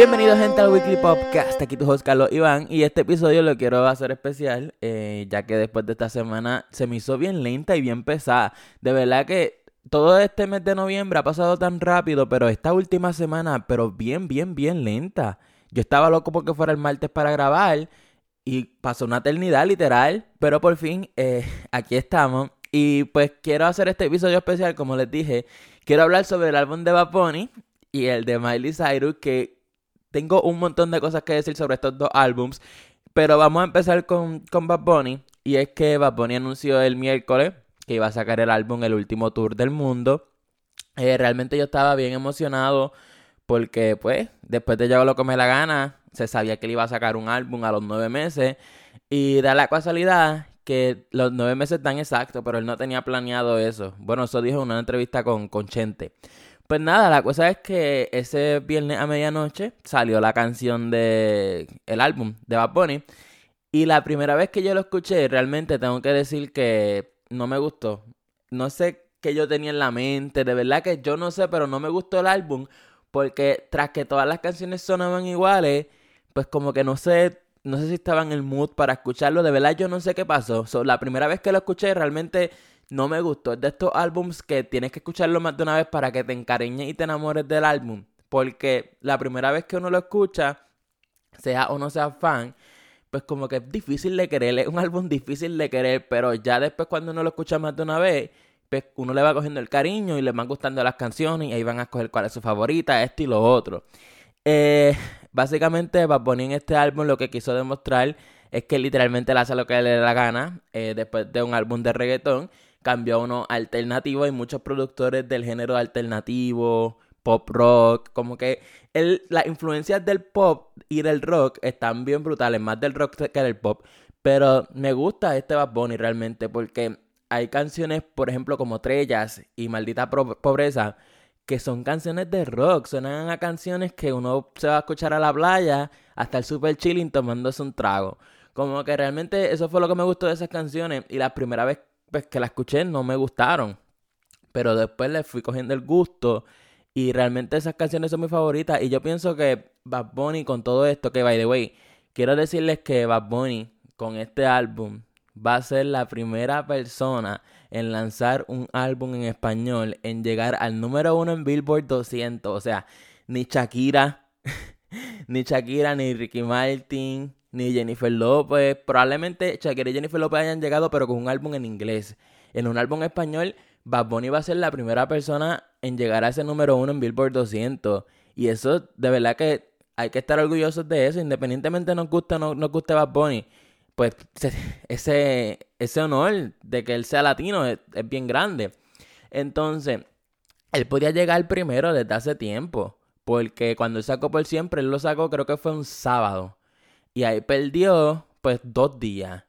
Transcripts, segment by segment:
Bienvenidos gente al Weekly Podcast, aquí tu host Carlos Iván y este episodio lo quiero hacer especial eh, ya que después de esta semana se me hizo bien lenta y bien pesada. De verdad que todo este mes de noviembre ha pasado tan rápido, pero esta última semana, pero bien, bien, bien lenta. Yo estaba loco porque fuera el martes para grabar y pasó una eternidad literal, pero por fin eh, aquí estamos. Y pues quiero hacer este episodio especial, como les dije. Quiero hablar sobre el álbum de Bad Bunny y el de Miley Cyrus, que tengo un montón de cosas que decir sobre estos dos álbums. Pero vamos a empezar con, con Bad Bunny. Y es que Bad Bunny anunció el miércoles que iba a sacar el álbum El Último Tour del Mundo. Eh, realmente yo estaba bien emocionado porque pues después de Yo lo que me la gana, se sabía que él iba a sacar un álbum a los nueve meses. Y da la casualidad que los nueve meses están exactos, pero él no tenía planeado eso. Bueno, eso dijo en una entrevista con, con Chente. Pues nada, la cosa es que ese viernes a medianoche salió la canción de el álbum de Bad Bunny. Y la primera vez que yo lo escuché, realmente tengo que decir que no me gustó. No sé qué yo tenía en la mente, de verdad que yo no sé, pero no me gustó el álbum. Porque tras que todas las canciones sonaban iguales, pues como que no sé, no sé si estaba en el mood para escucharlo. De verdad yo no sé qué pasó. la primera vez que lo escuché realmente no me gustó. Es de estos álbums que tienes que escucharlo más de una vez para que te encariñes y te enamores del álbum. Porque la primera vez que uno lo escucha, sea o no sea fan, pues como que es difícil de querer. Es un álbum difícil de querer, pero ya después cuando uno lo escucha más de una vez, pues uno le va cogiendo el cariño y le van gustando las canciones y ahí van a escoger cuál es su favorita, esto y lo otro. Eh, básicamente, Bad Bunny en este álbum lo que quiso demostrar es que literalmente le hace lo que le da la gana. Eh, después de un álbum de reggaetón, cambió a uno alternativo. Hay muchos productores del género alternativo, pop rock. Como que el, las influencias del pop y del rock están bien brutales, más del rock que del pop. Pero me gusta este Bad Bunny realmente porque hay canciones, por ejemplo, como Trellas y Maldita Pobreza que son canciones de rock, suenan a canciones que uno se va a escuchar a la playa hasta el super chilling tomándose un trago. Como que realmente eso fue lo que me gustó de esas canciones y la primera vez pues, que la escuché no me gustaron. Pero después le fui cogiendo el gusto y realmente esas canciones son mis favoritas y yo pienso que Bad Bunny con todo esto, que by the way, quiero decirles que Bad Bunny con este álbum va a ser la primera persona en lanzar un álbum en español, en llegar al número uno en Billboard 200. O sea, ni Shakira, ni Shakira, ni Ricky Martin, ni Jennifer López. Probablemente Shakira y Jennifer López hayan llegado, pero con un álbum en inglés. En un álbum español, Bad Bunny va a ser la primera persona en llegar a ese número uno en Billboard 200. Y eso, de verdad que hay que estar orgullosos de eso, independientemente nos guste o no nos guste Bad Bunny pues ese, ese honor de que él sea latino es, bien grande. Entonces, él podía llegar primero desde hace tiempo. Porque cuando él sacó por siempre, él lo sacó creo que fue un sábado. Y ahí perdió pues dos días.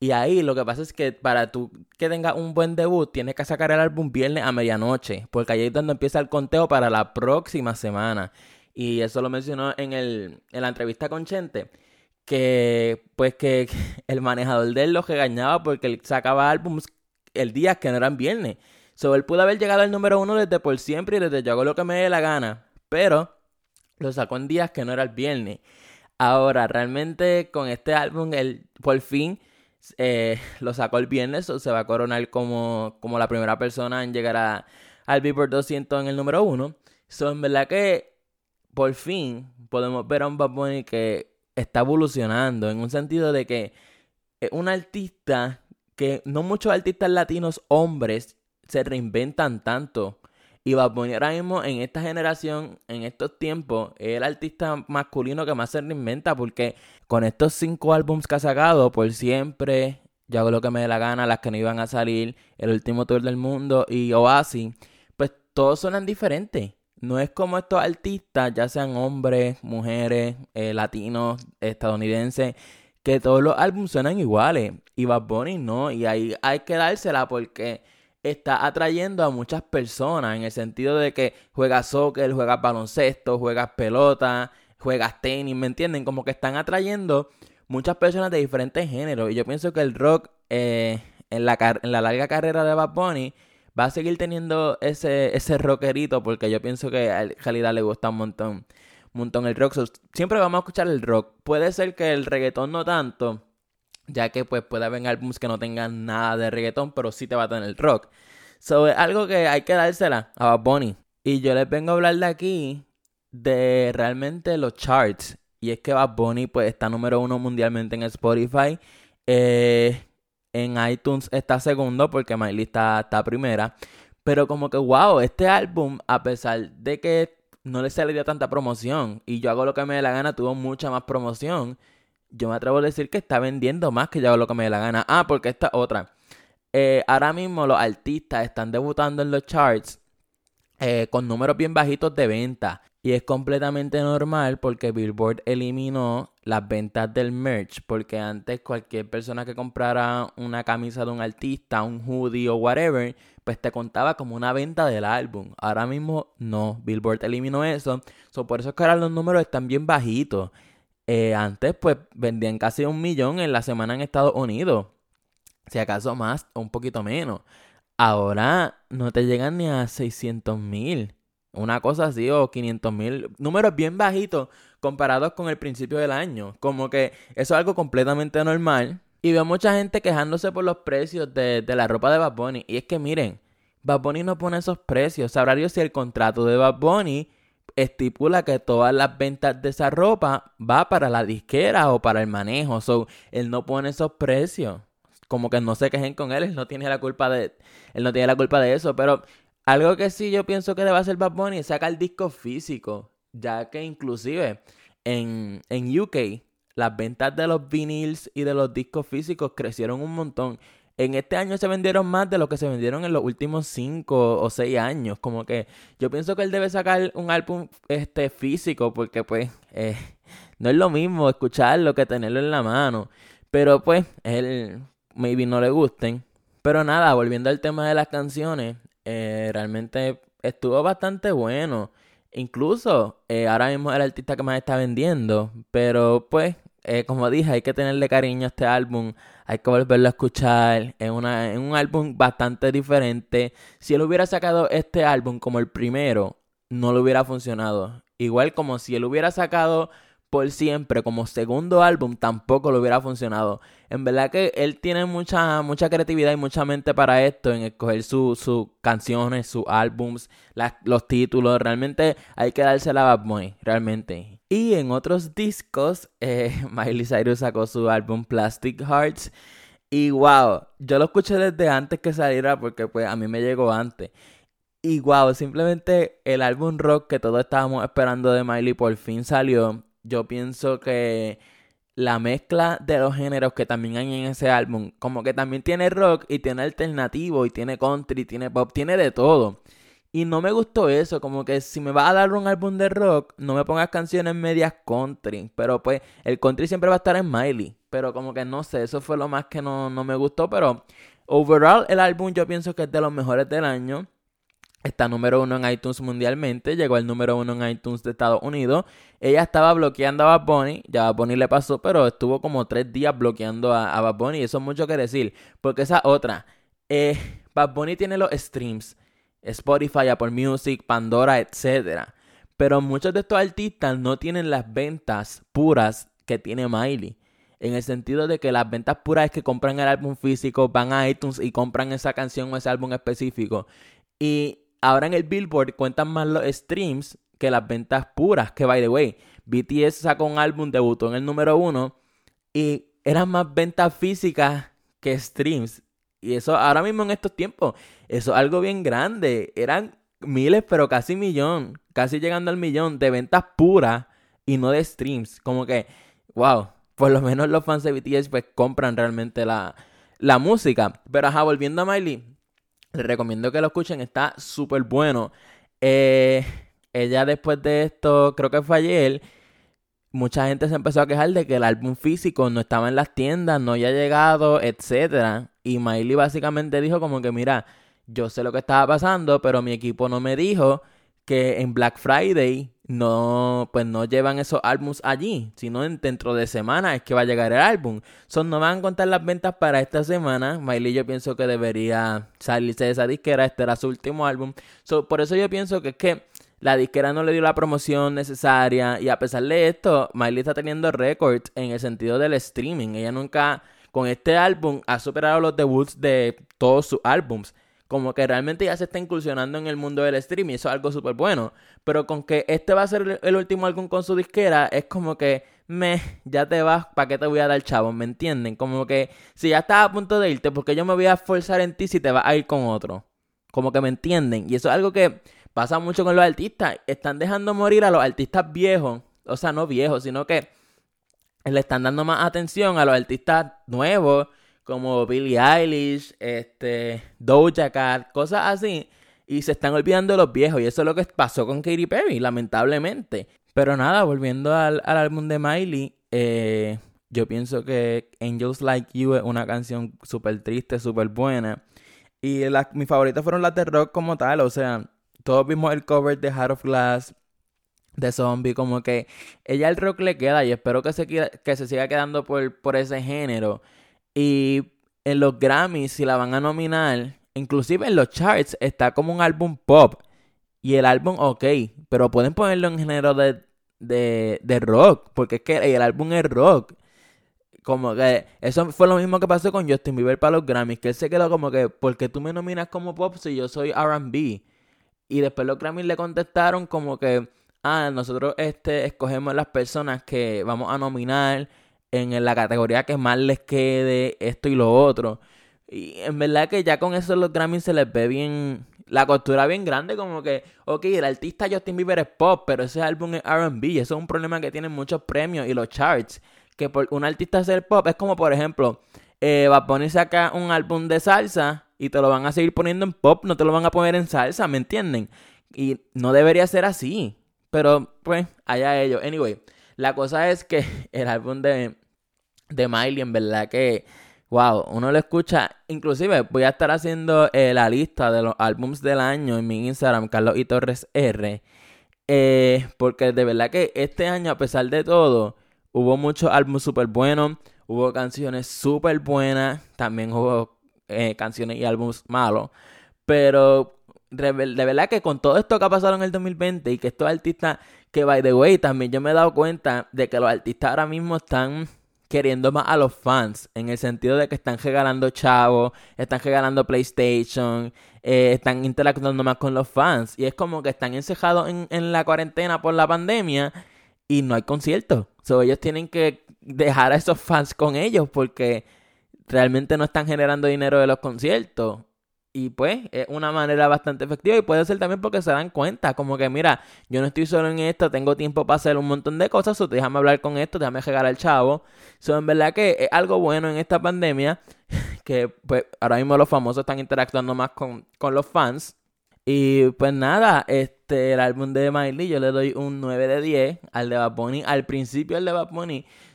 Y ahí lo que pasa es que para tú que tengas un buen debut, tienes que sacar el álbum viernes a medianoche. Porque ahí es donde empieza el conteo para la próxima semana. Y eso lo mencionó en, el, en la entrevista con Chente que pues que el manejador de él lo regañaba porque él sacaba álbumes el día que no eran viernes. So, él pudo haber llegado al número uno desde por siempre y desde yo hago lo que me dé la gana. Pero lo sacó en días que no era el viernes. Ahora, realmente con este álbum, él por fin eh, lo sacó el viernes. O se va a coronar como, como la primera persona en llegar a, al Billboard 200 en el número uno. So, en verdad que por fin podemos ver a un Bad Bunny que está evolucionando en un sentido de que es un artista que no muchos artistas latinos hombres se reinventan tanto. Y Bad Bunny ahora mismo en esta generación, en estos tiempos, es el artista masculino que más se reinventa porque con estos cinco álbums que ha sacado, por siempre, yo hago lo que me dé la gana, las que no iban a salir, el último tour del mundo y Oasis, pues todos suenan diferentes. No es como estos artistas, ya sean hombres, mujeres, eh, latinos, estadounidenses, que todos los álbumes suenan iguales. Y Bad Bunny no. Y ahí hay que dársela porque está atrayendo a muchas personas en el sentido de que juegas soccer, juegas baloncesto, juegas pelota, juegas tenis, ¿me entienden? Como que están atrayendo muchas personas de diferentes géneros. Y yo pienso que el rock eh, en, la en la larga carrera de Bad Bunny va a seguir teniendo ese, ese rockerito porque yo pienso que a realidad le gusta un montón. un montón el rock. siempre vamos a escuchar el rock. Puede ser que el reggaetón no tanto, ya que pues puede haber álbumes que no tengan nada de reggaetón, pero sí te va a tener rock. So, es algo que hay que dársela a Bad Bunny. Y yo les vengo a hablar de aquí de realmente los charts. Y es que Bad Bunny pues está número uno mundialmente en Spotify. Eh, en iTunes está segundo porque Miley está, está primera. Pero como que, wow, este álbum, a pesar de que no le salió tanta promoción y yo hago lo que me dé la gana, tuvo mucha más promoción. Yo me atrevo a decir que está vendiendo más que yo lo que me dé la gana. Ah, porque esta otra. Eh, ahora mismo los artistas están debutando en los charts eh, con números bien bajitos de venta. Y es completamente normal porque Billboard eliminó las ventas del merch. Porque antes cualquier persona que comprara una camisa de un artista, un hoodie o whatever, pues te contaba como una venta del álbum. Ahora mismo no, Billboard eliminó eso. por eso es que ahora los números están bien bajitos. Eh, antes pues vendían casi un millón en la semana en Estados Unidos. Si acaso más o un poquito menos. Ahora no te llegan ni a 600 mil. Una cosa así, o 500 mil. Números bien bajitos comparados con el principio del año. Como que eso es algo completamente normal. Y veo mucha gente quejándose por los precios de, la ropa de Bad Bunny. Y es que miren, Bad Bunny no pone esos precios. Sabrá Dios si el contrato de Bad Bunny estipula que todas las ventas de esa ropa va para la disquera o para el manejo. So, él no pone esos precios como que no se quejen con él, él no tiene la culpa de él no tiene la culpa de eso, pero algo que sí yo pienso que debe hacer Bad Bunny es sacar el disco físico, ya que inclusive en, en UK las ventas de los vinyls y de los discos físicos crecieron un montón. En este año se vendieron más de lo que se vendieron en los últimos 5 o 6 años. Como que yo pienso que él debe sacar un álbum este, físico porque pues eh, no es lo mismo escucharlo que tenerlo en la mano. Pero pues él maybe no le gusten. Pero nada, volviendo al tema de las canciones, eh, realmente estuvo bastante bueno. Incluso eh, ahora mismo es el artista que más está vendiendo. Pero pues, eh, como dije, hay que tenerle cariño a este álbum. Hay que volverlo a escuchar. Es, una, es un álbum bastante diferente. Si él hubiera sacado este álbum como el primero, no le hubiera funcionado. Igual como si él hubiera sacado por siempre como segundo álbum tampoco lo hubiera funcionado. En verdad que él tiene mucha, mucha creatividad y mucha mente para esto, en escoger sus canciones, sus álbums, los títulos. Realmente hay que darse la Bad realmente. Y en otros discos, eh, Miley Cyrus sacó su álbum Plastic Hearts. Y wow, yo lo escuché desde antes que saliera porque pues a mí me llegó antes. Y wow, simplemente el álbum rock que todos estábamos esperando de Miley por fin salió yo pienso que la mezcla de los géneros que también hay en ese álbum, como que también tiene rock y tiene alternativo y tiene country, tiene pop, tiene de todo. Y no me gustó eso, como que si me vas a dar un álbum de rock, no me pongas canciones medias country. Pero pues el country siempre va a estar en Miley. Pero como que no sé, eso fue lo más que no, no me gustó. Pero overall el álbum yo pienso que es de los mejores del año. Está número uno en iTunes mundialmente, llegó al número uno en iTunes de Estados Unidos. Ella estaba bloqueando a Bad Bunny, ya Bad Bunny le pasó, pero estuvo como tres días bloqueando a, a Bad Bunny. Eso es mucho que decir, porque esa otra, eh, Bad Bunny tiene los streams, Spotify, Apple Music, Pandora, etc. Pero muchos de estos artistas no tienen las ventas puras que tiene Miley. En el sentido de que las ventas puras es que compran el álbum físico, van a iTunes y compran esa canción o ese álbum específico. Y ahora en el Billboard cuentan más los streams que las ventas puras. Que by the way, BTS sacó un álbum, debutó en el número uno y eran más ventas físicas que streams. Y eso ahora mismo en estos tiempos, eso es algo bien grande. Eran miles, pero casi millón, casi llegando al millón de ventas puras y no de streams. Como que, wow, por lo menos los fans de BTS pues compran realmente la, la música. Pero ajá, volviendo a Miley, les recomiendo que lo escuchen, está súper bueno. Eh, ella después de esto, creo que fue ayer, mucha gente se empezó a quejar de que el álbum físico no estaba en las tiendas, no había llegado, etc. Y Miley básicamente dijo como que, mira, yo sé lo que estaba pasando, pero mi equipo no me dijo que en Black Friday no, pues no llevan esos álbums allí, sino dentro de semana es que va a llegar el álbum. Son no van a contar las ventas para esta semana. Miley yo pienso que debería salirse de esa disquera, este era su último álbum. por eso yo pienso que es que la disquera no le dio la promoción necesaria y a pesar de esto, Miley está teniendo récords en el sentido del streaming. Ella nunca, con este álbum, ha superado los debuts de todos sus álbums. Como que realmente ya se está incursionando en el mundo del streaming, eso es algo súper bueno. Pero con que este va a ser el último álbum con su disquera, es como que, me, ya te vas, ¿para qué te voy a dar chavo? ¿Me entienden? Como que, si ya estás a punto de irte, porque yo me voy a forzar en ti si te vas a ir con otro. Como que me entienden. Y eso es algo que Pasa mucho con los artistas. Están dejando morir a los artistas viejos. O sea, no viejos, sino que le están dando más atención a los artistas nuevos, como Billie Eilish, este, Doja Cat, cosas así. Y se están olvidando de los viejos. Y eso es lo que pasó con Katy Perry, lamentablemente. Pero nada, volviendo al, álbum de Miley, eh, yo pienso que Angels Like You es una canción súper triste, súper buena. Y mis favoritas fueron las de rock como tal, o sea, todos vimos el cover de Heart of Glass, de Zombie, como que ella el rock le queda y espero que se, que se siga quedando por, por ese género. Y en los Grammys, si la van a nominar, inclusive en los charts, está como un álbum pop. Y el álbum, ok, pero pueden ponerlo en género de, de, de rock, porque es que el álbum es rock. Como que eso fue lo mismo que pasó con Justin Bieber para los Grammys, que él se quedó como que, porque tú me nominas como pop si yo soy RB? Y después los Grammys le contestaron como que, ah, nosotros este, escogemos las personas que vamos a nominar en la categoría que más les quede, esto y lo otro. Y en verdad que ya con eso los Grammys se les ve bien, la costura bien grande, como que, ok, el artista Justin Bieber es pop, pero ese álbum es RB, eso es un problema que tienen muchos premios y los charts, que por un artista ser pop es como, por ejemplo, eh, va a poner saca un álbum de salsa y te lo van a seguir poniendo en pop, no te lo van a poner en salsa, ¿me entienden? Y no debería ser así. Pero, pues, allá ellos. Anyway, la cosa es que el álbum de, de Miley, en verdad que, wow, uno lo escucha. Inclusive, voy a estar haciendo eh, la lista de los álbums del año en mi Instagram, Carlos y Torres R. Eh, porque de verdad que este año, a pesar de todo, hubo muchos álbumes súper buenos. Hubo canciones súper buenas. También hubo eh, canciones y álbumes malos. Pero de, verdad que con todo esto que ha pasado en el 2020 y que estos artistas, que by the way, también yo me he dado cuenta de que los artistas ahora mismo están queriendo más a los fans, en el sentido de que están regalando chavos, están regalando PlayStation, eh, están interactuando más con los fans. Y es como que están encejados en, en la cuarentena por la pandemia y no hay conciertos. So, ellos tienen que dejar a esos fans con ellos porque realmente no están generando dinero de los conciertos. Y pues es una manera bastante efectiva y puede ser también porque se dan cuenta, como que mira, yo no estoy solo en esto, tengo tiempo para hacer un montón de cosas, o déjame hablar con esto, déjame llegar al chavo. So, en verdad que es algo bueno en esta pandemia, que pues ahora mismo los famosos están interactuando más con, con los fans. Y pues nada, este, el álbum de Miley yo le doy un 9 de 10 al de Bad. Al principio el de Bad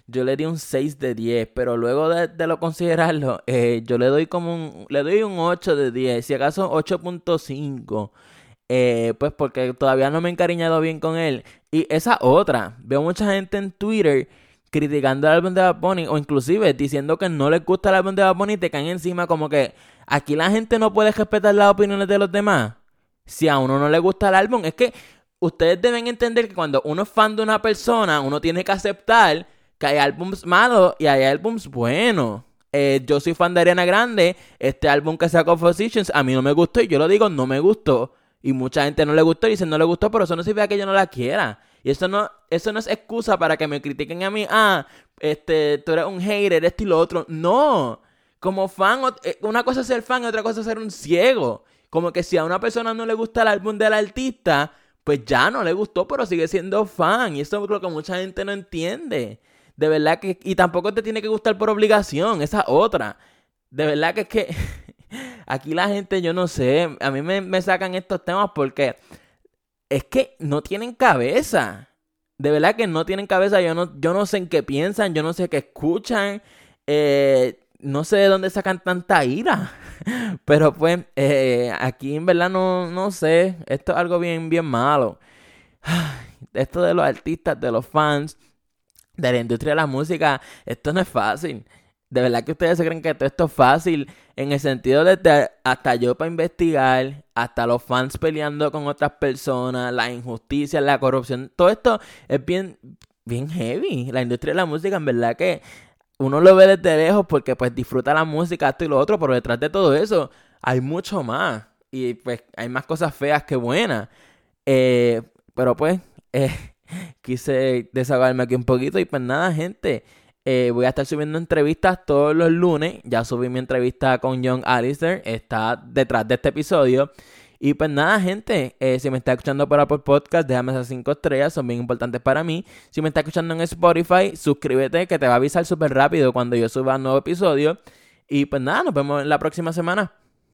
yo le di un 6 de 10, pero luego de, lo considerarlo, eh, yo le doy como un, le doy un 8 de 10, si acaso 8.5. Eh, pues porque todavía no me he encariñado bien con él. Y esa otra, veo mucha gente en Twitter criticando el álbum de Bad Bunny o inclusive diciendo que no les gusta el álbum de Bad Bunny y te caen encima como que aquí la gente no puede respetar las opiniones de los demás. Si a uno no le gusta el álbum, es que ustedes deben entender que cuando uno es fan de una persona, uno tiene que aceptar que hay álbums malos y hay álbums buenos. Eh, yo soy fan de Ariana Grande. Este álbum que sacó Positions a mí no me gustó y yo lo digo, no me gustó. Y mucha gente no le gustó y dicen no le gustó, pero eso no significa que yo no la quiera. Y eso no, eso no es excusa para que me critiquen a mí. Ah, este, tú eres un hater, esto y lo otro. No. Como fan, eh, una cosa es ser fan y otra cosa es ser un ciego. Como que si a una persona no le gusta el álbum del artista, pues ya no le gustó, pero sigue siendo fan. Y eso es lo que mucha gente no entiende. De verdad que... Y tampoco te tiene que gustar por obligación, esa otra. De verdad que es que... Aquí la gente, yo no sé, a mí me, sacan estos temas porque es que no tienen cabeza. De verdad que no tienen cabeza. Yo no, yo no sé en qué piensan, yo no sé qué escuchan. Eh, no sé de dónde sacan tanta ira. Pero pues, eh, aquí en verdad no, no sé. Esto es algo bien, bien malo. Esto de los artistas, de los fans, de la industria de la música, esto no es fácil. De verdad que ustedes se creen que todo esto es fácil. En el sentido de hasta yo para investigar, hasta los fans peleando con otras personas, la injusticia, la corrupción. Todo esto es bien, bien heavy. La industria de la música, en verdad que uno lo ve desde lejos porque pues disfruta la música, esto y lo otro, pero detrás de todo eso hay mucho más. Y pues hay más cosas feas que buenas. Eh, pero pues eh, quise desahogarme aquí un poquito y pues nada, gente. Eh, voy a estar subiendo entrevistas todos los lunes. Ya subí mi entrevista con John Alistair. Está detrás de este episodio. Y pues nada, gente, eh, si me está escuchando por Apple Podcast, déjame esas 5 estrellas, son bien importantes para mí. Si me está escuchando en Spotify, suscríbete que te va a avisar súper rápido cuando yo suba un nuevo episodio. Y pues nada, nos vemos la próxima semana.